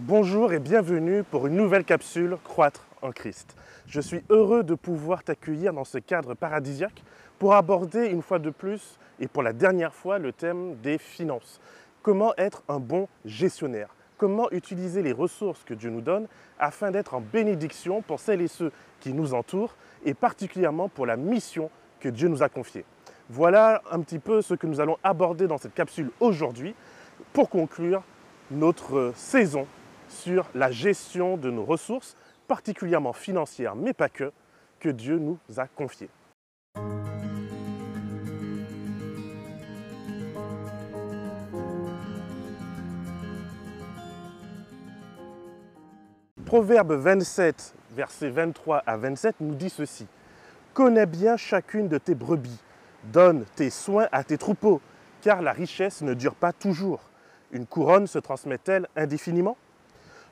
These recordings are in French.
Bonjour et bienvenue pour une nouvelle capsule Croître en Christ. Je suis heureux de pouvoir t'accueillir dans ce cadre paradisiaque pour aborder une fois de plus et pour la dernière fois le thème des finances. Comment être un bon gestionnaire? Comment utiliser les ressources que Dieu nous donne afin d'être en bénédiction pour celles et ceux qui nous entourent et particulièrement pour la mission que Dieu nous a confiée? Voilà un petit peu ce que nous allons aborder dans cette capsule aujourd'hui pour conclure notre saison sur la gestion de nos ressources, particulièrement financières, mais pas que, que Dieu nous a confiées. Proverbe 27, versets 23 à 27 nous dit ceci. Connais bien chacune de tes brebis, donne tes soins à tes troupeaux, car la richesse ne dure pas toujours. Une couronne se transmet-elle indéfiniment?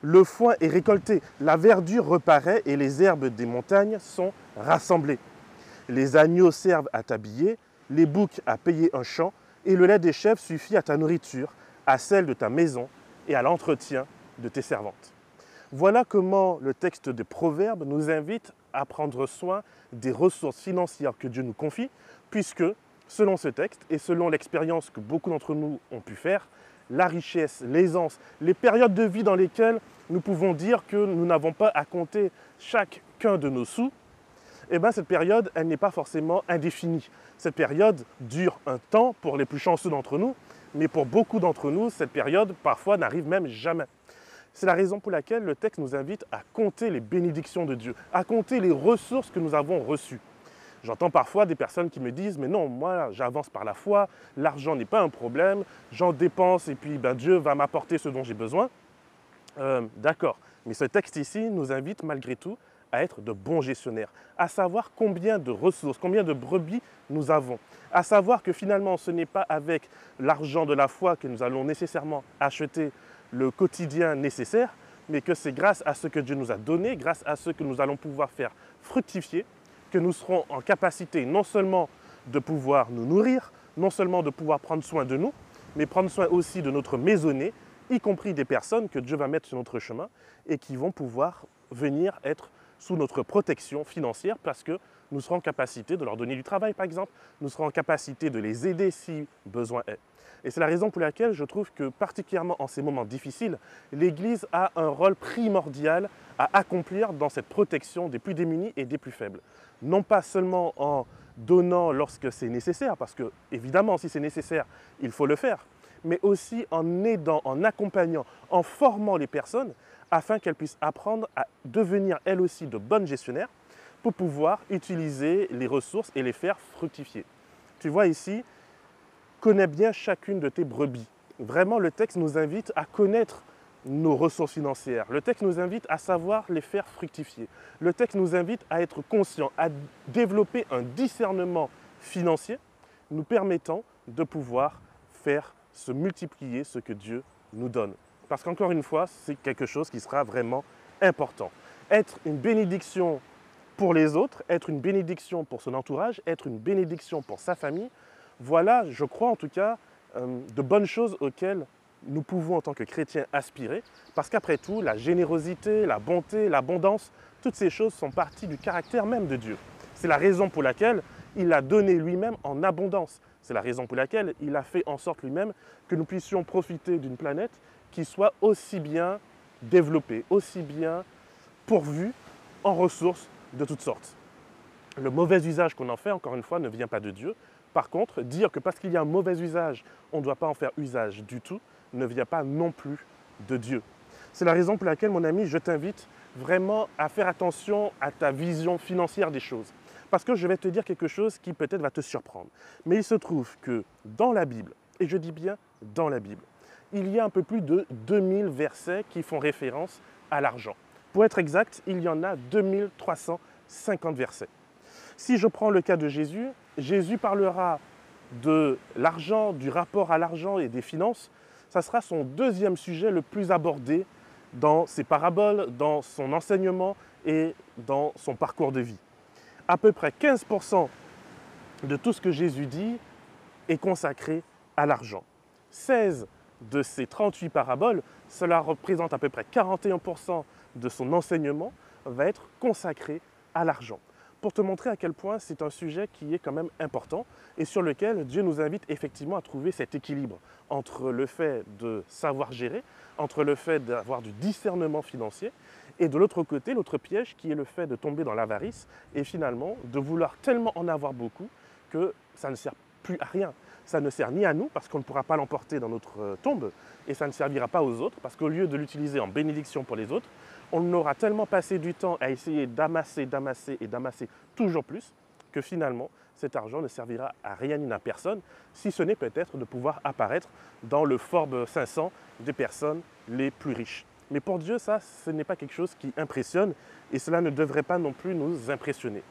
Le foin est récolté, la verdure reparaît et les herbes des montagnes sont rassemblées. Les agneaux servent à t'habiller, les boucs à payer un champ, et le lait des chèvres suffit à ta nourriture, à celle de ta maison et à l'entretien de tes servantes. Voilà comment le texte de Proverbes nous invite à prendre soin des ressources financières que Dieu nous confie, puisque, selon ce texte et selon l'expérience que beaucoup d'entre nous ont pu faire, la richesse, l'aisance, les périodes de vie dans lesquelles nous pouvons dire que nous n'avons pas à compter chacun de nos sous, eh bien cette période, elle n'est pas forcément indéfinie. Cette période dure un temps pour les plus chanceux d'entre nous, mais pour beaucoup d'entre nous, cette période parfois n'arrive même jamais. C'est la raison pour laquelle le texte nous invite à compter les bénédictions de Dieu, à compter les ressources que nous avons reçues. J'entends parfois des personnes qui me disent Mais non, moi j'avance par la foi, l'argent n'est pas un problème, j'en dépense et puis ben, Dieu va m'apporter ce dont j'ai besoin. Euh, d'accord, mais ce texte ici nous invite malgré tout à être de bons gestionnaires, à savoir combien de ressources, combien de brebis nous avons, à savoir que finalement ce n'est pas avec l'argent de la foi que nous allons nécessairement acheter le quotidien nécessaire, mais que c'est grâce à ce que Dieu nous a donné, grâce à ce que nous allons pouvoir faire fructifier, que nous serons en capacité non seulement de pouvoir nous nourrir, non seulement de pouvoir prendre soin de nous, mais prendre soin aussi de notre maisonnée, y compris des personnes que Dieu va mettre sur notre chemin et qui vont pouvoir venir être sous notre protection financière parce que nous serons en capacité de leur donner du travail, par exemple, nous serons en capacité de les aider si besoin est. Et c'est la raison pour laquelle je trouve que, particulièrement en ces moments difficiles, l'Église a un rôle primordial à accomplir dans cette protection des plus démunis et des plus faibles. Non pas seulement en donnant lorsque c'est nécessaire, parce que évidemment, si c'est nécessaire, il faut le faire, mais aussi en aidant, en accompagnant, en formant les personnes afin qu'elles puissent apprendre à devenir elles aussi de bonnes gestionnaires pour pouvoir utiliser les ressources et les faire fructifier. Tu vois ici, connais bien chacune de tes brebis. Vraiment, le texte nous invite à connaître nos ressources financières. Le texte nous invite à savoir les faire fructifier. Le texte nous invite à être conscient, à développer un discernement financier nous permettant de pouvoir faire se multiplier ce que Dieu nous donne. Parce qu'encore une fois, c'est quelque chose qui sera vraiment important. Être une bénédiction pour les autres, être une bénédiction pour son entourage, être une bénédiction pour sa famille, voilà, je crois en tout cas, euh, de bonnes choses auxquelles nous pouvons en tant que chrétiens aspirer, parce qu'après tout, la générosité, la bonté, l'abondance, toutes ces choses sont parties du caractère même de Dieu. C'est la raison pour laquelle il a donné lui-même en abondance. C'est la raison pour laquelle il a fait en sorte lui-même que nous puissions profiter d'une planète qui soit aussi bien développée, aussi bien pourvue en ressources de toutes sortes. Le mauvais usage qu'on en fait, encore une fois, ne vient pas de Dieu, par contre, dire que parce qu'il y a un mauvais usage, on ne doit pas en faire usage du tout, ne vient pas non plus de Dieu. C'est la raison pour laquelle, mon ami, je t'invite vraiment à faire attention à ta vision financière des choses. Parce que je vais te dire quelque chose qui peut-être va te surprendre. Mais il se trouve que dans la Bible, et je dis bien dans la Bible, il y a un peu plus de 2000 versets qui font référence à l'argent. Pour être exact, il y en a 2350 versets. Si je prends le cas de Jésus, Jésus parlera de l'argent, du rapport à l'argent et des finances. Ça sera son deuxième sujet le plus abordé dans ses paraboles, dans son enseignement et dans son parcours de vie. À peu près 15% de tout ce que Jésus dit est consacré à l'argent. 16 de ces 38 paraboles, cela représente à peu près 41% de son enseignement, va être consacré à l'argent. Pour te montrer à quel point c'est un sujet qui est quand même important et sur lequel Dieu nous invite effectivement à trouver cet équilibre entre le fait de savoir gérer, entre le fait d'avoir du discernement financier et de l'autre côté, l'autre piège qui est le fait de tomber dans l'avarice et finalement de vouloir tellement en avoir beaucoup que ça ne sert plus à rien. Ça ne sert ni à nous parce qu'on ne pourra pas l'emporter dans notre tombe et ça ne servira pas aux autres parce qu'au lieu de l'utiliser en bénédiction pour les autres, on aura tellement passé du temps à essayer d'amasser, d'amasser et d'amasser toujours plus que finalement cet argent ne servira à rien ni à personne, si ce n'est peut-être de pouvoir apparaître dans le Forbes 500 des personnes les plus riches. Mais pour Dieu, ça, ce n'est pas quelque chose qui impressionne et cela ne devrait pas non plus nous impressionner.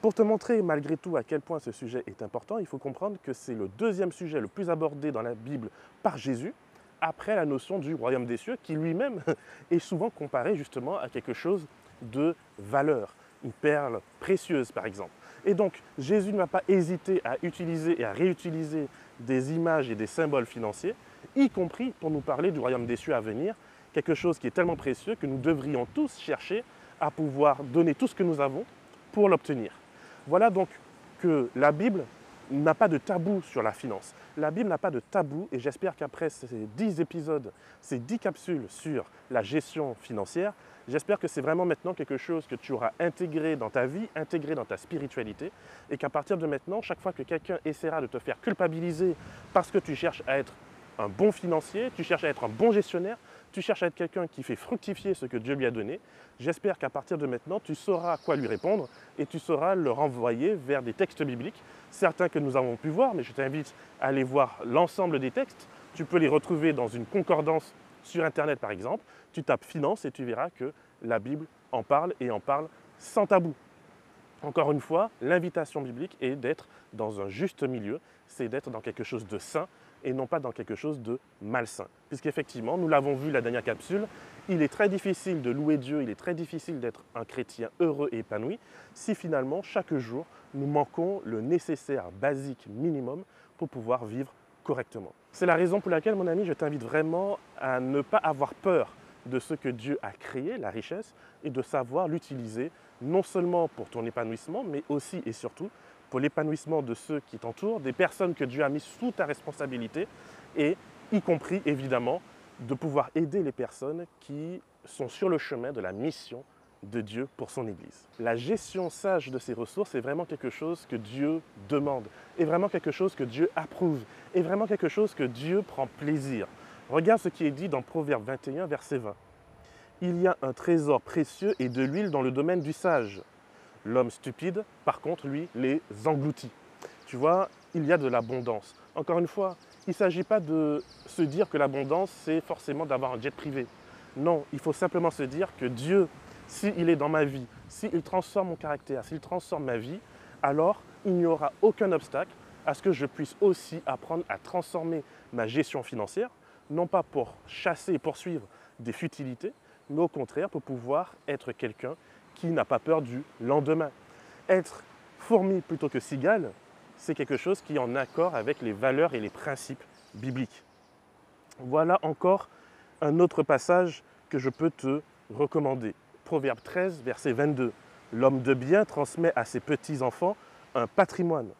Pour te montrer malgré tout à quel point ce sujet est important, il faut comprendre que c'est le deuxième sujet le plus abordé dans la Bible par Jésus, après la notion du royaume des cieux, qui lui-même est souvent comparé justement à quelque chose de valeur, une perle précieuse par exemple. Et donc Jésus ne va pas hésiter à utiliser et à réutiliser des images et des symboles financiers, y compris pour nous parler du royaume des cieux à venir, quelque chose qui est tellement précieux que nous devrions tous chercher à pouvoir donner tout ce que nous avons pour l'obtenir. Voilà donc que la Bible n'a pas de tabou sur la finance. La Bible n'a pas de tabou et j'espère qu'après ces dix épisodes, ces dix capsules sur la gestion financière, j'espère que c'est vraiment maintenant quelque chose que tu auras intégré dans ta vie, intégré dans ta spiritualité et qu'à partir de maintenant, chaque fois que quelqu'un essaiera de te faire culpabiliser parce que tu cherches à être un bon financier, tu cherches à être un bon gestionnaire, tu cherches à être quelqu'un qui fait fructifier ce que Dieu lui a donné, j'espère qu'à partir de maintenant, tu sauras quoi lui répondre et tu sauras le renvoyer vers des textes bibliques, certains que nous avons pu voir, mais je t'invite à aller voir l'ensemble des textes. Tu peux les retrouver dans une concordance sur Internet par exemple. Tu tapes finance et tu verras que la Bible en parle et en parle sans tabou. Encore une fois, l'invitation biblique est d'être dans un juste milieu, c'est d'être dans quelque chose de sain, et non pas dans quelque chose de malsain. Puisqu'effectivement, nous l'avons vu la dernière capsule, il est très difficile de louer Dieu, il est très difficile d'être un chrétien heureux et épanoui si finalement chaque jour nous manquons le nécessaire basique minimum pour pouvoir vivre correctement. C'est la raison pour laquelle, mon ami, je t'invite vraiment à ne pas avoir peur de ce que Dieu a créé, la richesse, et de savoir l'utiliser non seulement pour ton épanouissement, mais aussi et surtout pour l'épanouissement de ceux qui t'entourent, des personnes que Dieu a mis sous ta responsabilité, et y compris évidemment de pouvoir aider les personnes qui sont sur le chemin de la mission de Dieu pour son Église. La gestion sage de ces ressources est vraiment quelque chose que Dieu demande, est vraiment quelque chose que Dieu approuve, est vraiment quelque chose que Dieu prend plaisir. Regarde ce qui est dit dans Proverbe 21, verset 20. Il y a un trésor précieux et de l'huile dans le domaine du sage. L'homme stupide, par contre, lui, les engloutit. Tu vois, il y a de l'abondance. Encore une fois, il ne s'agit pas de se dire que l'abondance, c'est forcément d'avoir un jet privé. Non, il faut simplement se dire que Dieu, s'il est dans ma vie, s'il transforme mon caractère, s'il transforme ma vie, alors il n'y aura aucun obstacle à ce que je puisse aussi apprendre à transformer ma gestion financière, non pas pour chasser et poursuivre des futilités, mais au contraire pour pouvoir être quelqu'un qui n'a pas peur du lendemain. Être fourmi plutôt que cigale, c'est quelque chose qui est en accord avec les valeurs et les principes bibliques. Voilà encore un autre passage que je peux te recommander. Proverbe 13, verset 22. L'homme de bien transmet à ses petits-enfants un patrimoine.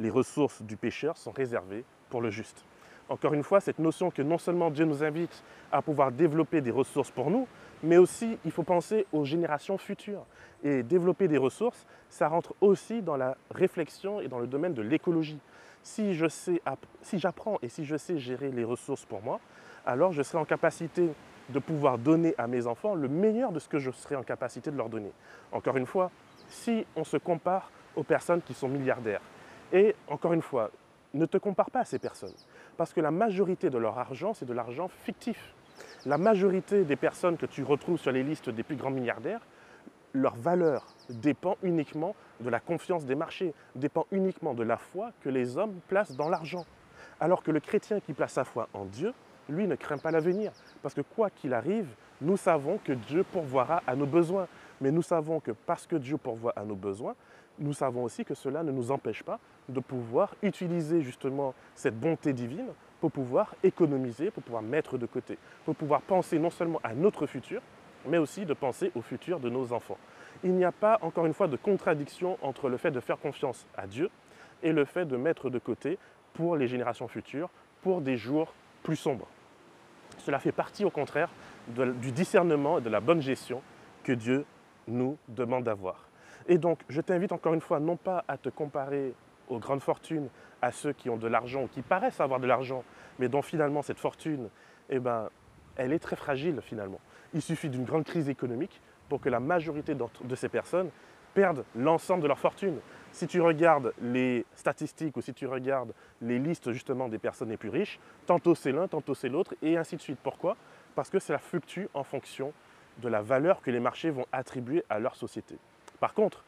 Les ressources du pécheur sont réservées pour le juste. Encore une fois, cette notion que non seulement Dieu nous invite à pouvoir développer des ressources pour nous, mais aussi il faut penser aux générations futures. Et développer des ressources, ça rentre aussi dans la réflexion et dans le domaine de l'écologie. Si j'apprends et si je sais gérer les ressources pour moi, alors je serai en capacité de pouvoir donner à mes enfants le meilleur de ce que je serai en capacité de leur donner. Encore une fois, si on se compare aux personnes qui sont milliardaires, et encore une fois, ne te compare pas à ces personnes, parce que la majorité de leur argent, c'est de l'argent fictif. La majorité des personnes que tu retrouves sur les listes des plus grands milliardaires, leur valeur dépend uniquement de la confiance des marchés, dépend uniquement de la foi que les hommes placent dans l'argent. Alors que le chrétien qui place sa foi en Dieu, lui ne craint pas l'avenir. Parce que quoi qu'il arrive, nous savons que Dieu pourvoira à nos besoins. Mais nous savons que parce que Dieu pourvoit à nos besoins, nous savons aussi que cela ne nous empêche pas de pouvoir utiliser justement cette bonté divine pour pouvoir économiser, pour pouvoir mettre de côté, pour pouvoir penser non seulement à notre futur, mais aussi de penser au futur de nos enfants. Il n'y a pas, encore une fois, de contradiction entre le fait de faire confiance à Dieu et le fait de mettre de côté pour les générations futures, pour des jours plus sombres. Cela fait partie, au contraire, du discernement et de la bonne gestion que Dieu nous demande d'avoir. Et donc, je t'invite encore une fois, non pas à te comparer aux grandes fortunes, à ceux qui ont de l'argent ou qui paraissent avoir de l'argent, mais dont finalement cette fortune, eh ben, elle est très fragile finalement. Il suffit d'une grande crise économique pour que la majorité de ces personnes perdent l'ensemble de leur fortune. Si tu regardes les statistiques ou si tu regardes les listes justement des personnes les plus riches, tantôt c'est l'un, tantôt c'est l'autre, et ainsi de suite. Pourquoi? Parce que cela fluctue en fonction de la valeur que les marchés vont attribuer à leur société. Par contre,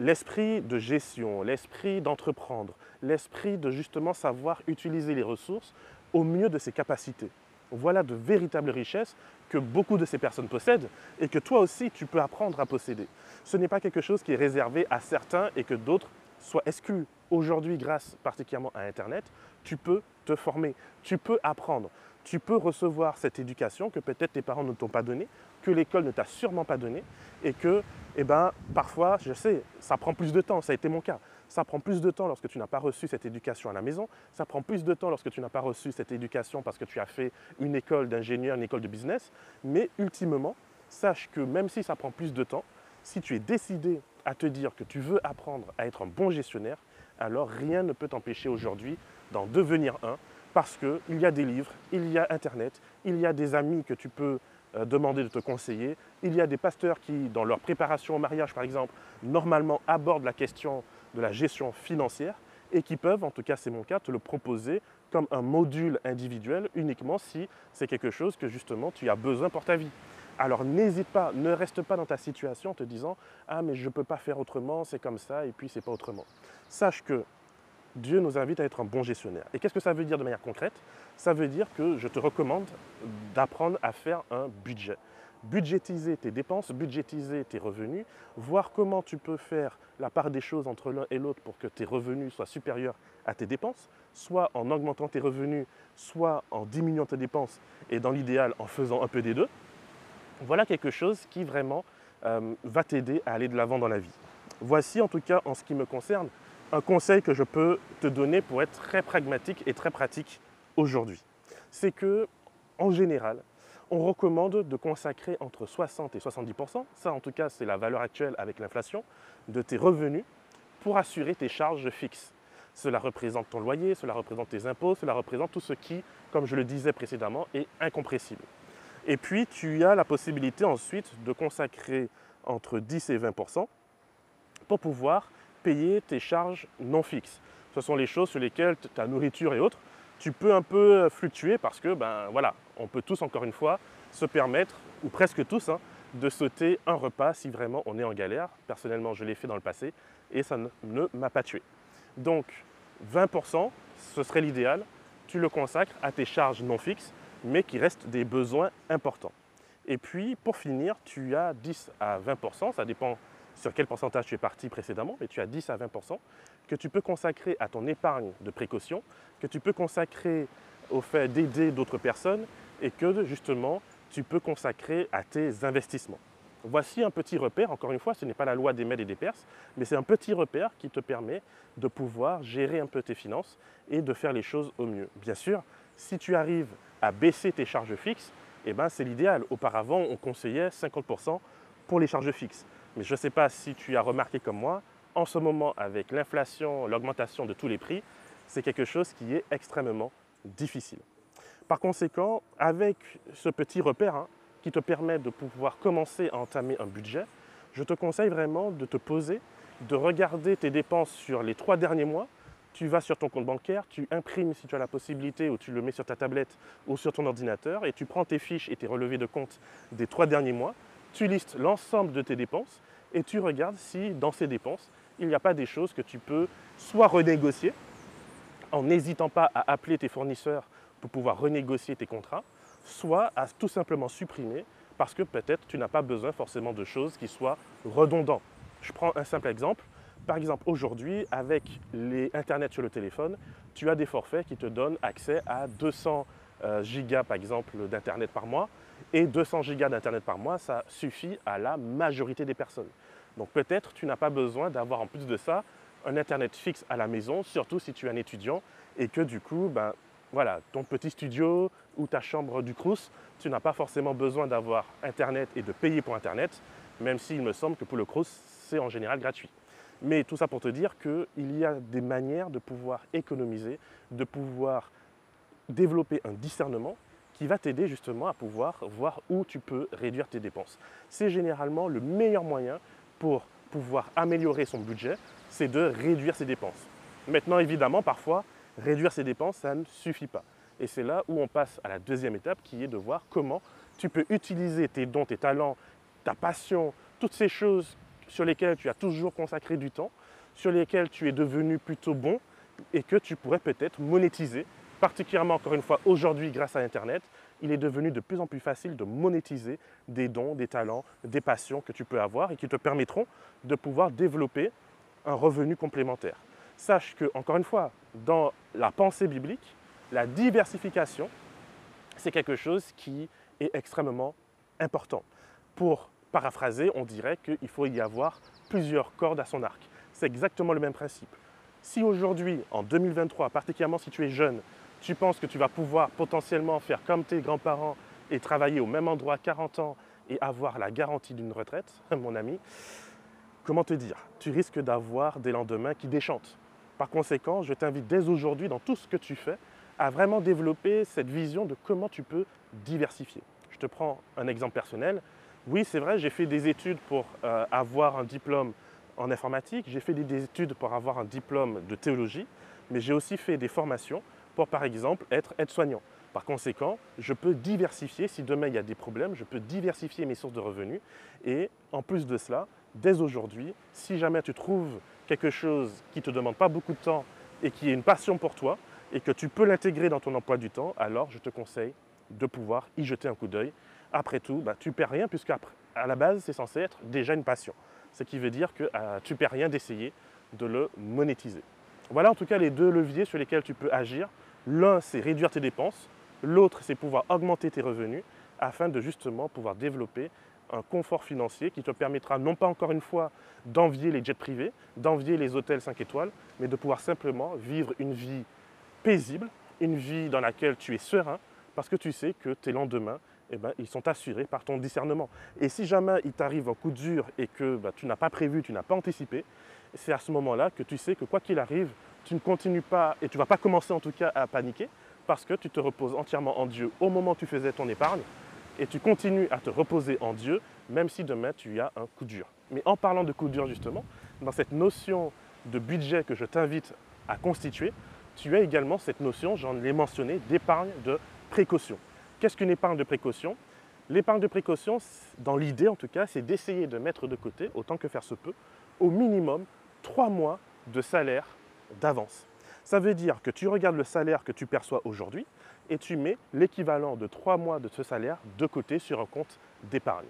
l'esprit de gestion, l'esprit d'entreprendre, l'esprit de justement savoir utiliser les ressources au mieux de ses capacités. Voilà de véritables richesses que beaucoup de ces personnes possèdent et que toi aussi tu peux apprendre à posséder. Ce n'est pas quelque chose qui est réservé à certains et que d'autres soient exclus. Aujourd'hui, grâce particulièrement à Internet, tu peux te former, tu peux apprendre, tu peux recevoir cette éducation que peut-être tes parents ne t'ont pas donnée, que l'école ne t'a sûrement pas donnée et que, eh ben, parfois, je sais, ça prend plus de temps, ça a été mon cas. Ça prend plus de temps lorsque tu n'as pas reçu cette éducation à la maison. Ça prend plus de temps lorsque tu n'as pas reçu cette éducation parce que tu as fait une école d'ingénieur, une école de business. Mais ultimement, sache que même si ça prend plus de temps, si tu es décidé à te dire que tu veux apprendre à être un bon gestionnaire, alors rien ne peut t'empêcher aujourd'hui d'en devenir un parce qu'il y a des livres, il y a Internet, il y a des amis que tu peux euh, demander de te conseiller, il y a des pasteurs qui, dans leur préparation au mariage par exemple, normalement abordent la question de la gestion financière et qui peuvent, en tout cas c'est mon cas, te le proposer comme un module individuel uniquement si c'est quelque chose que justement tu as besoin pour ta vie. Alors n'hésite pas, ne reste pas dans ta situation en te disant Ah mais je ne peux pas faire autrement, c'est comme ça et puis c'est pas autrement. Sache que Dieu nous invite à être un bon gestionnaire. Et qu'est-ce que ça veut dire de manière concrète? Ça veut dire que je te recommande d'apprendre à faire un budget budgétiser tes dépenses, budgétiser tes revenus, voir comment tu peux faire la part des choses entre l'un et l'autre pour que tes revenus soient supérieurs à tes dépenses, soit en augmentant tes revenus, soit en diminuant tes dépenses, et dans l'idéal en faisant un peu des deux. Voilà quelque chose qui vraiment euh, va t'aider à aller de l'avant dans la vie. Voici en tout cas en ce qui me concerne un conseil que je peux te donner pour être très pragmatique et très pratique aujourd'hui. C'est que en général, on recommande de consacrer entre 60 et 70% ça en tout cas c'est la valeur actuelle avec l'inflation, de tes revenus pour assurer tes charges fixes. Cela représente ton loyer, cela représente tes impôts, cela représente tout ce qui, comme je le disais précédemment, est incompressible. Et puis tu as la possibilité ensuite de consacrer entre 10 et 20% pour pouvoir payer tes charges non fixes. Ce sont les choses sur lesquelles ta nourriture et autres tu peux un peu fluctuer parce que, ben voilà, on peut tous, encore une fois, se permettre, ou presque tous, hein, de sauter un repas si vraiment on est en galère. Personnellement, je l'ai fait dans le passé et ça ne, m'a pas tué. Donc, 20%, ce serait l'idéal. Tu le consacres à tes charges non fixes, mais qui restent des besoins importants. Et puis, pour finir, tu as 10 à 20%, ça dépend sur quel pourcentage tu es parti précédemment, mais tu as 10 à 20% que tu peux consacrer à ton épargne de précaution, que tu peux consacrer au fait d'aider d'autres personnes et que justement tu peux consacrer à tes investissements. Voici un petit repère, encore une fois, ce n'est pas la loi des Mèdes et des Perses, mais c'est un petit repère qui te permet de pouvoir gérer un peu tes finances et de faire les choses au mieux. Bien sûr, si tu arrives à baisser tes charges fixes, eh ben, c'est l'idéal. Auparavant, on conseillait 50% pour les charges fixes. Mais je ne sais pas si tu as remarqué comme moi, en ce moment, avec l'inflation, l'augmentation de tous les prix, c'est quelque chose qui est extrêmement difficile. Par conséquent, avec ce petit repère hein, qui te permet de pouvoir commencer à entamer un budget, je te conseille vraiment de te poser, de regarder tes dépenses sur les trois derniers mois. Tu vas sur ton compte bancaire, tu imprimes si tu as la possibilité ou tu le mets sur ta tablette ou sur ton ordinateur et tu prends tes fiches et tes relevés de compte des trois derniers mois. Tu listes l'ensemble de tes dépenses et tu regardes si dans ces dépenses, il n'y a pas des choses que tu peux soit renégocier en n'hésitant pas à appeler tes fournisseurs pour pouvoir renégocier tes contrats, soit à tout simplement supprimer parce que peut-être tu n'as pas besoin forcément de choses qui soient redondantes. Je prends un simple exemple. Par exemple, aujourd'hui, avec les Internet sur le téléphone, tu as des forfaits qui te donnent accès à 200 euh, gigas, par exemple, d'Internet par mois. Et 200 gigas d'Internet par mois, ça suffit à la majorité des personnes. Donc peut-être tu n'as pas besoin d'avoir en plus de ça un Internet fixe à la maison, surtout si tu es un étudiant et que du coup, ben, voilà, ton petit studio ou ta chambre du Crous, tu n'as pas forcément besoin d'avoir Internet et de payer pour Internet, même s'il me semble que pour le Crous, c'est en général gratuit. Mais tout ça pour te dire qu'il y a des manières de pouvoir économiser, de pouvoir développer un discernement qui va t'aider justement à pouvoir voir où tu peux réduire tes dépenses. C'est généralement le meilleur moyen pour pouvoir améliorer son budget, c'est de réduire ses dépenses. Maintenant, évidemment, parfois, réduire ses dépenses, ça ne suffit pas. Et c'est là où on passe à la deuxième étape qui est de voir comment tu peux utiliser tes dons, tes talents, ta passion, toutes ces choses sur lesquelles tu as toujours consacré du temps, sur lesquelles tu es devenu plutôt bon et que tu pourrais peut-être monétiser, particulièrement encore une fois aujourd'hui grâce à Internet. Il est devenu de plus en plus facile de monétiser des dons, des talents, des passions que tu peux avoir et qui te permettront de pouvoir développer un revenu complémentaire. Sache que, encore une fois, dans la pensée biblique, la diversification, c'est quelque chose qui est extrêmement important. Pour paraphraser, on dirait qu'il faut y avoir plusieurs cordes à son arc. C'est exactement le même principe. Si aujourd'hui, en 2023, particulièrement si tu es jeune, tu penses que tu vas pouvoir potentiellement faire comme tes grands-parents et travailler au même endroit 40 ans et avoir la garantie d'une retraite, mon ami, comment te dire? Tu risques d'avoir des lendemains qui déchantent. Par conséquent, je t'invite dès aujourd'hui, dans tout ce que tu fais, à vraiment développer cette vision de comment tu peux diversifier. Je te prends un exemple personnel. Oui, c'est vrai, j'ai fait des études pour euh, avoir un diplôme en informatique, j'ai fait des études pour avoir un diplôme de théologie, mais j'ai aussi fait des formations pour, par exemple, être aide-soignant. Par conséquent, je peux diversifier, si demain il y a des problèmes, je peux diversifier mes sources de revenus. Et en plus de cela, dès aujourd'hui, si jamais tu trouves quelque chose qui ne te demande pas beaucoup de temps et qui est une passion pour toi, et que tu peux l'intégrer dans ton emploi du temps, alors je te conseille de pouvoir y jeter un coup d'œil. Après tout, bah, tu perds rien puisque à la base, c'est censé être déjà une passion. Ce qui veut dire que euh, tu perds rien d'essayer de le monétiser. Voilà en tout cas les deux leviers sur lesquels tu peux agir. L'un, c'est réduire tes dépenses. L'autre, c'est pouvoir augmenter tes revenus afin de justement pouvoir développer un confort financier qui te permettra non pas encore une fois d'envier les jets privés, d'envier les hôtels 5 étoiles, mais de pouvoir simplement vivre une vie paisible, une vie dans laquelle tu es serein, parce que tu sais que tes lendemains, eh ben, ils sont assurés par ton discernement. Et si jamais il t'arrive un coup dur et que bah, tu n'as pas prévu, tu n'as pas anticipé, c'est à ce moment-là que tu sais que quoi qu'il arrive, tu ne continues pas, et tu ne vas pas commencer en tout cas à paniquer, parce que tu te reposes entièrement en Dieu au moment où tu faisais ton épargne, et tu continues à te reposer en Dieu, même si demain tu as un coup dur. Mais en parlant de coup dur justement, dans cette notion de budget que je t'invite à constituer, tu as également cette notion, j'en ai mentionné, d'épargne de précaution. Qu'est-ce qu'une épargne de précaution? L'épargne de précaution, dans l'idée en tout cas, c'est d'essayer de mettre de côté, autant que faire se peut, au minimum trois mois de salaire d'avance. Ça veut dire que tu regardes le salaire que tu perçois aujourd'hui et tu mets l'équivalent de trois mois de ce salaire de côté sur un compte d'épargne.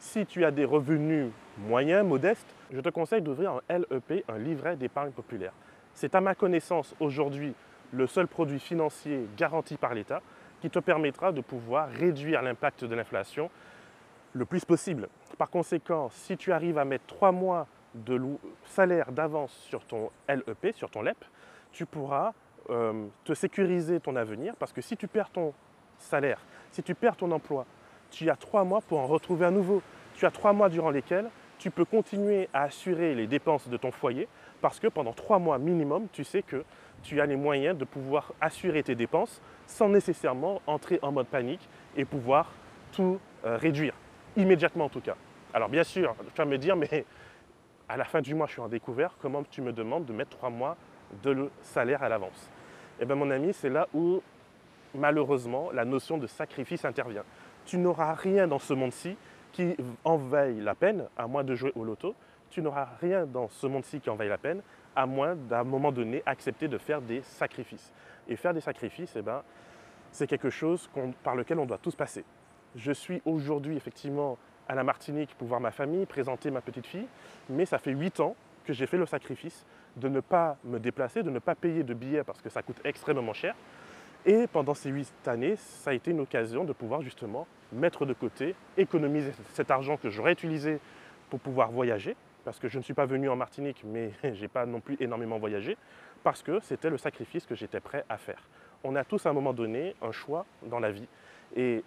Si tu as des revenus moyens, modestes, je te conseille d'ouvrir un LEP, un livret d'épargne populaire. C'est à ma connaissance aujourd'hui le seul produit financier garanti par l'État qui te permettra de pouvoir réduire l'impact de l'inflation le plus possible. Par conséquent, si tu arrives à mettre trois mois de salaire d'avance sur ton LEP, sur ton LEP, tu pourras euh, te sécuriser ton avenir parce que si tu perds ton salaire, si tu perds ton emploi, tu as trois mois pour en retrouver un nouveau. Tu as trois mois durant lesquels tu peux continuer à assurer les dépenses de ton foyer parce que pendant trois mois minimum, tu sais que tu as les moyens de pouvoir assurer tes dépenses sans nécessairement entrer en mode panique et pouvoir tout euh, réduire, immédiatement en tout cas. Alors bien sûr, tu vas me dire, mais à la fin du mois, je suis en découvert, comment tu me demandes de mettre trois mois de salaire à l'avance? Eh bien mon ami, c'est là où malheureusement la notion de sacrifice intervient. Tu n'auras rien dans ce monde-ci qui en veille la peine, à moins de jouer au loto, tu n'auras rien dans ce monde-ci qui en vaille la peine, à moins d'un moment donné accepter de faire des sacrifices. Et faire des sacrifices, eh ben, c'est quelque chose par lequel on doit tous passer. Je suis aujourd'hui effectivement à la Martinique pour voir ma famille, présenter ma petite fille, mais ça fait huit ans que j'ai fait le sacrifice de ne pas me déplacer, de ne pas payer de billets parce que ça coûte extrêmement cher. Et pendant ces huit années, ça a été une occasion de pouvoir justement mettre de côté, économiser cet argent que j'aurais utilisé pour pouvoir voyager, parce que je ne suis pas venu en Martinique, mais je n'ai pas non plus énormément voyagé, parce que c'était le sacrifice que j'étais prêt à faire. On a tous à un moment donné un choix dans la vie. Et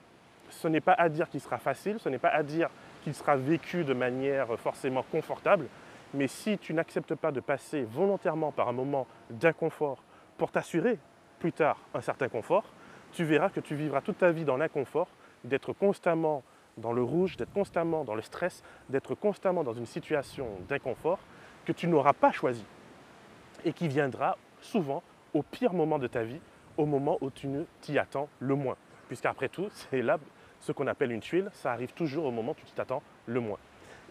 ce n'est pas à dire qu'il sera facile, ce n'est pas à dire qu'il sera vécu de manière forcément confortable, mais si tu n'acceptes pas de passer volontairement par un moment d'inconfort pour t'assurer plus tard un certain confort, tu verras que tu vivras toute ta vie dans l'inconfort, d'être constamment dans le rouge, d'être constamment dans le stress, d'être constamment dans une situation d'inconfort que tu n'auras pas choisi et qui viendra souvent au pire moment de ta vie, au moment où tu ne t'y attends le moins. Puisqu'après tout, c'est là ce qu'on appelle une tuile, ça arrive toujours au moment où tu t'attends le moins.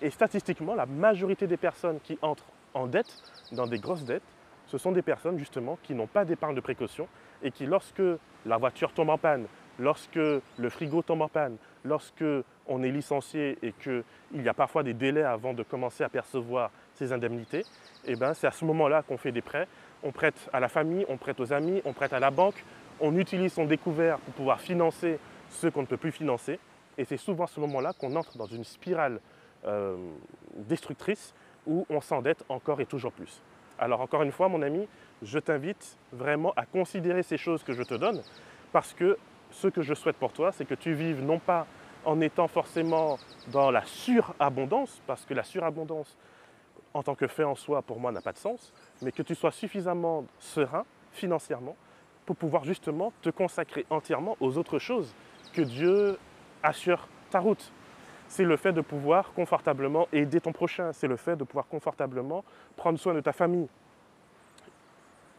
Et statistiquement, la majorité des personnes qui entrent en dette, dans des grosses dettes, ce sont des personnes justement qui n'ont pas d'épargne de précaution et qui, lorsque la voiture tombe en panne, lorsque le frigo tombe en panne, lorsque on est licencié et qu'il y a parfois des délais avant de commencer à percevoir ses indemnités, eh ben, c'est à ce moment-là qu'on fait des prêts. On prête à la famille, on prête aux amis, on prête à la banque, on utilise son découvert pour pouvoir financer ce qu'on ne peut plus financer. Et c'est souvent à ce moment-là qu'on entre dans une spirale euh, destructrice où on s'endette encore et toujours plus. Alors encore une fois, mon ami, je t'invite vraiment à considérer ces choses que je te donne parce que ce que je souhaite pour toi, c'est que tu vives non pas en étant forcément dans la surabondance, parce que la surabondance en tant que fait en soi, pour moi, n'a pas de sens, mais que tu sois suffisamment serein financièrement pour pouvoir justement te consacrer entièrement aux autres choses que Dieu assure ta route. C'est le fait de pouvoir confortablement aider ton prochain, c'est le fait de pouvoir confortablement prendre soin de ta famille.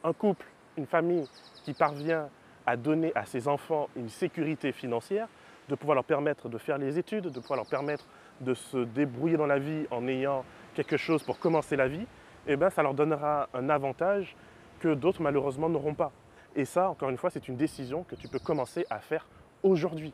Un couple, une famille qui parvient à donner à ses enfants une sécurité financière, de pouvoir leur permettre de faire les études, de pouvoir leur permettre de se débrouiller dans la vie en ayant quelque chose pour commencer la vie, eh bien, ça leur donnera un avantage que d'autres malheureusement n'auront pas. Et ça, encore une fois, c'est une décision que tu peux commencer à faire aujourd'hui.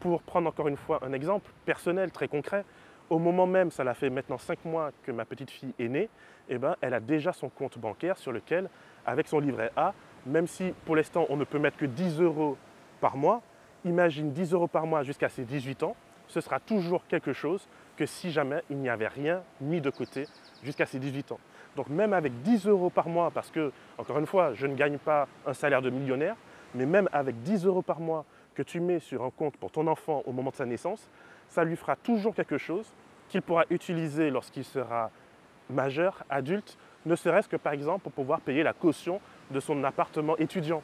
Pour prendre encore une fois un exemple personnel, très concret, au moment même, ça l'a fait maintenant cinq mois que ma petite fille est née, eh ben, elle a déjà son compte bancaire sur lequel, avec son livret A, même si pour l'instant on ne peut mettre que 10 euros par mois, imagine 10 euros par mois jusqu'à ses 18 ans, ce sera toujours quelque chose que si jamais il n'y avait rien mis de côté jusqu'à ses 18 ans. Donc même avec 10 euros par mois, parce que, encore une fois, je ne gagne pas un salaire de millionnaire, mais même avec 10 euros par mois que tu mets sur un compte pour ton enfant au moment de sa naissance, ça lui fera toujours quelque chose qu'il pourra utiliser lorsqu'il sera majeur, adulte, ne serait-ce que par exemple pour pouvoir payer la caution de son appartement étudiant.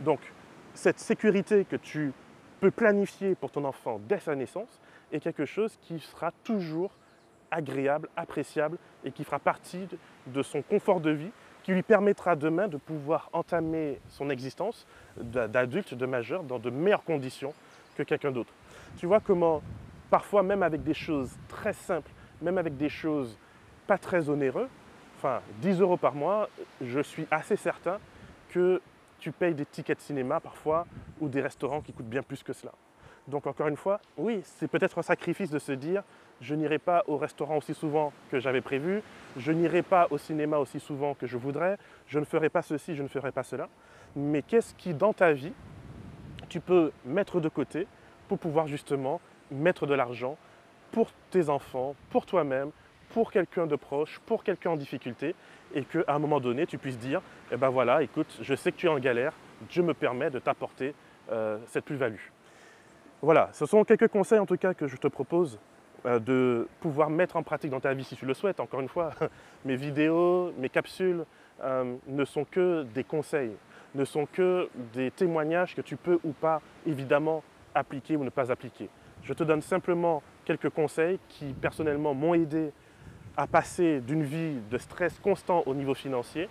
Donc cette sécurité que tu peux planifier pour ton enfant dès sa naissance est quelque chose qui sera toujours agréable, appréciable et qui fera partie de son confort de vie, qui lui permettra demain de pouvoir entamer son existence d'adulte, de majeur, dans de meilleures conditions que quelqu'un d'autre. Tu vois comment parfois même avec des choses très simples, même avec des choses pas très onéreuses, enfin 10 euros par mois, je suis assez certain que tu payes des tickets de cinéma parfois ou des restaurants qui coûtent bien plus que cela. Donc encore une fois, oui, c'est peut-être un sacrifice de se dire je n'irai pas au restaurant aussi souvent que j'avais prévu, je n'irai pas au cinéma aussi souvent que je voudrais, je ne ferai pas ceci, je ne ferai pas cela. Mais qu'est-ce qui dans ta vie tu peux mettre de côté pour pouvoir justement mettre de l'argent pour tes enfants, pour toi-même, pour quelqu'un de proche, pour quelqu'un en difficulté, et qu'à un moment donné, tu puisses dire, eh ben voilà, écoute, je sais que tu es en galère, Dieu me permet de t'apporter euh, cette plus-value. Voilà, ce sont quelques conseils en tout cas que je te propose euh, de pouvoir mettre en pratique dans ta vie si tu le souhaites. Encore une fois, mes vidéos, mes capsules euh, ne sont que des conseils, ne sont que des témoignages que tu peux ou pas évidemment appliquer ou ne pas appliquer. Je te donne simplement quelques conseils qui personnellement m'ont aidé à passer d'une vie de stress constant au niveau financier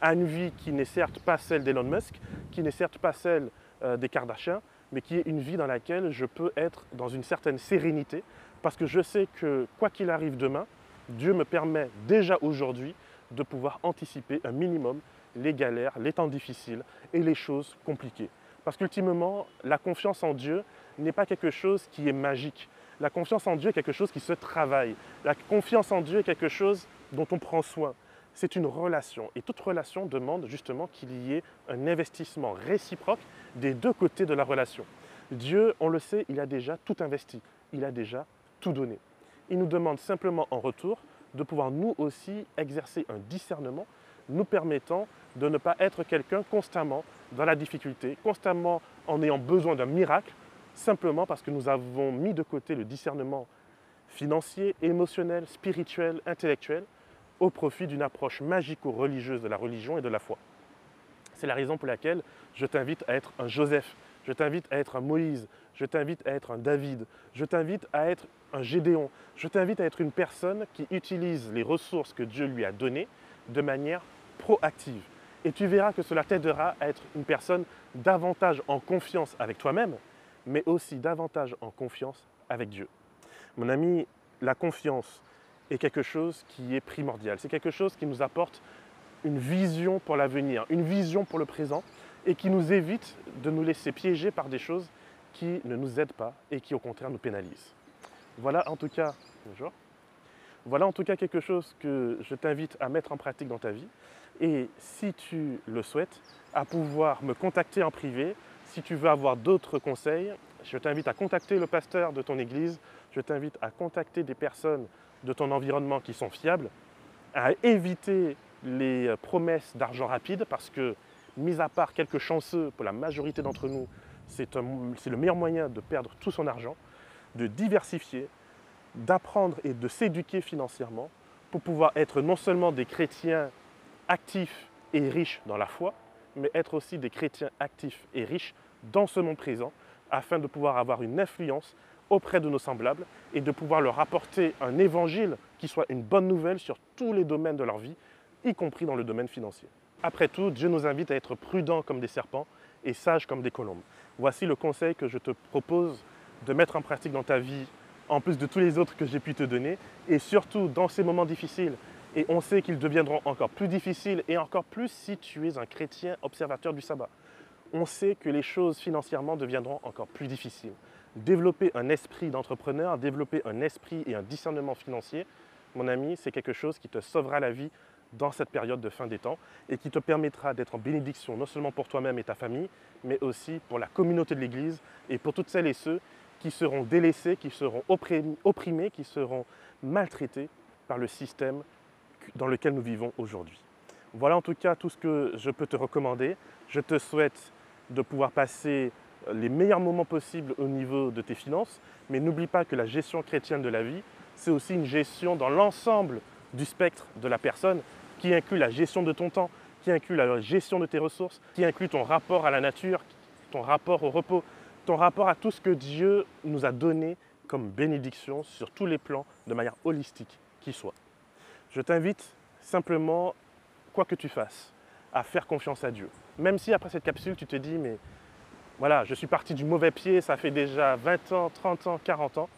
à une vie qui n'est certes pas celle d'Elon Musk, qui n'est certes pas celle euh, des Kardashians, mais qui est une vie dans laquelle je peux être dans une certaine sérénité, parce que je sais que quoi qu'il arrive demain, Dieu me permet déjà aujourd'hui de pouvoir anticiper un minimum les galères, les temps difficiles et les choses compliquées. Parce qu'ultimement, la confiance en Dieu n'est pas quelque chose qui est magique. La confiance en Dieu est quelque chose qui se travaille. La confiance en Dieu est quelque chose dont on prend soin. C'est une relation. Et toute relation demande justement qu'il y ait un investissement réciproque des deux côtés de la relation. Dieu, on le sait, il a déjà tout investi. Il a déjà tout donné. Il nous demande simplement en retour de pouvoir nous aussi exercer un discernement nous permettant de ne pas être quelqu'un constamment dans la difficulté, constamment en ayant besoin d'un miracle, simplement parce que nous avons mis de côté le discernement financier, émotionnel, spirituel, intellectuel, au profit d'une approche magico-religieuse de la religion et de la foi. C'est la raison pour laquelle je t'invite à être un Joseph, je t'invite à être un Moïse, je t'invite à être un David, je t'invite à être un Gédéon, je t'invite à être une personne qui utilise les ressources que Dieu lui a données de manière proactive. Et tu verras que cela t'aidera à être une personne davantage en confiance avec toi-même, mais aussi davantage en confiance avec Dieu. Mon ami, la confiance est quelque chose qui est primordial. C'est quelque chose qui nous apporte une vision pour l'avenir, une vision pour le présent, et qui nous évite de nous laisser piéger par des choses qui ne nous aident pas et qui au contraire nous pénalisent. Voilà en tout cas, bonjour. Voilà en tout cas quelque chose que je t'invite à mettre en pratique dans ta vie. Et si tu le souhaites, à pouvoir me contacter en privé. Si tu veux avoir d'autres conseils, je t'invite à contacter le pasteur de ton église. Je t'invite à contacter des personnes de ton environnement qui sont fiables, à éviter les promesses d'argent rapide parce que mis à part quelques chanceux, pour la majorité d'entre nous, c'est le meilleur moyen de perdre tout son argent, de diversifier, d'apprendre et de s'éduquer financièrement pour pouvoir être non seulement des chrétiens actifs et riches dans la foi, mais être aussi des chrétiens actifs et riches dans ce monde présent, afin de pouvoir avoir une influence auprès de nos semblables et de pouvoir leur apporter un évangile qui soit une bonne nouvelle sur tous les domaines de leur vie, y compris dans le domaine financier. Après tout, Dieu nous invite à être prudents comme des serpents et sages comme des colombes. Voici le conseil que je te propose de mettre en pratique dans ta vie, en plus de tous les autres que j'ai pu te donner, et surtout dans ces moments difficiles. Et on sait qu'ils deviendront encore plus difficiles et encore plus si tu es un chrétien observateur du sabbat. On sait que les choses financièrement deviendront encore plus difficiles. Développer un esprit d'entrepreneur, développer un esprit et un discernement financier, mon ami, c'est quelque chose qui te sauvera la vie dans cette période de fin des temps et qui te permettra d'être en bénédiction non seulement pour toi-même et ta famille, mais aussi pour la communauté de l'Église et pour toutes celles et ceux qui seront délaissés, qui seront opprimés, qui seront maltraités par le système dans lequel nous vivons aujourd'hui. Voilà en tout cas tout ce que je peux te recommander. Je te souhaite de pouvoir passer les meilleurs moments possibles au niveau de tes finances, mais n'oublie pas que la gestion chrétienne de la vie, c'est aussi une gestion dans l'ensemble du spectre de la personne qui inclut la gestion de ton temps, qui inclut la gestion de tes ressources, qui inclut ton rapport à la nature, ton rapport au repos, ton rapport à tout ce que Dieu nous a donné comme bénédiction sur tous les plans de manière holistique qui soit. Je t'invite simplement, quoi que tu fasses, à faire confiance à Dieu. Même si après cette capsule, tu te dis, mais voilà, je suis parti du mauvais pied, ça fait déjà 20 ans, 30 ans, 40 ans.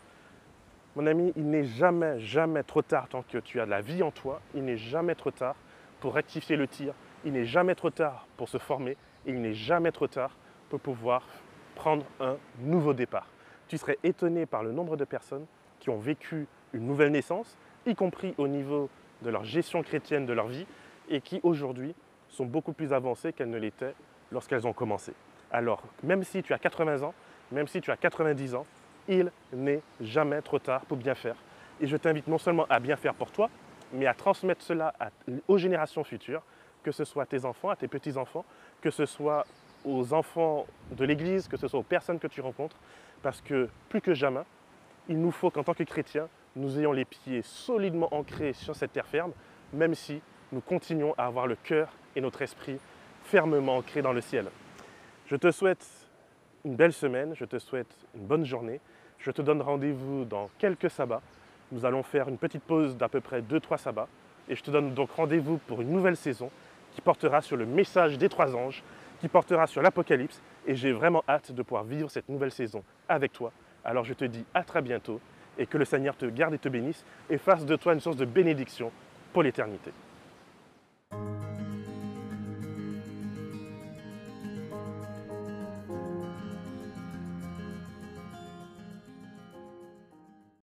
Mon ami, il n'est jamais, jamais trop tard tant que tu as de la vie en toi. Il n'est jamais trop tard pour rectifier le tir. Il n'est jamais trop tard pour se former. il n'est jamais trop tard pour pouvoir prendre un nouveau départ. Tu serais étonné par le nombre de personnes qui ont vécu une nouvelle naissance, y compris au niveau de leur gestion chrétienne de leur vie, et qui aujourd'hui sont beaucoup plus avancées qu'elles ne l'étaient lorsqu'elles ont commencé. Alors, même si tu as 80 ans, même si tu as 90 ans, il n'est jamais trop tard pour bien faire. Et je t'invite non seulement à bien faire pour toi, mais à transmettre cela aux générations futures, que ce soit à tes enfants, à tes petits-enfants, que ce soit aux enfants de l'Église, que ce soit aux personnes que tu rencontres, parce que plus que jamais, il nous faut qu'en tant que chrétiens, nous ayons les pieds solidement ancrés sur cette terre ferme, même si nous continuons à avoir le cœur et notre esprit fermement ancrés dans le ciel. Je te souhaite une belle semaine, je te souhaite une bonne journée. Je te donne rendez-vous dans quelques sabbats. Nous allons faire une petite pause d'à peu près 2-3 sabbats. Et je te donne donc rendez-vous pour une nouvelle saison qui portera sur le message des trois anges, qui portera sur l'Apocalypse. Et j'ai vraiment hâte de pouvoir vivre cette nouvelle saison avec toi. Alors je te dis à très bientôt et que le Seigneur te garde et te bénisse et fasse de toi une source de bénédiction pour l'éternité.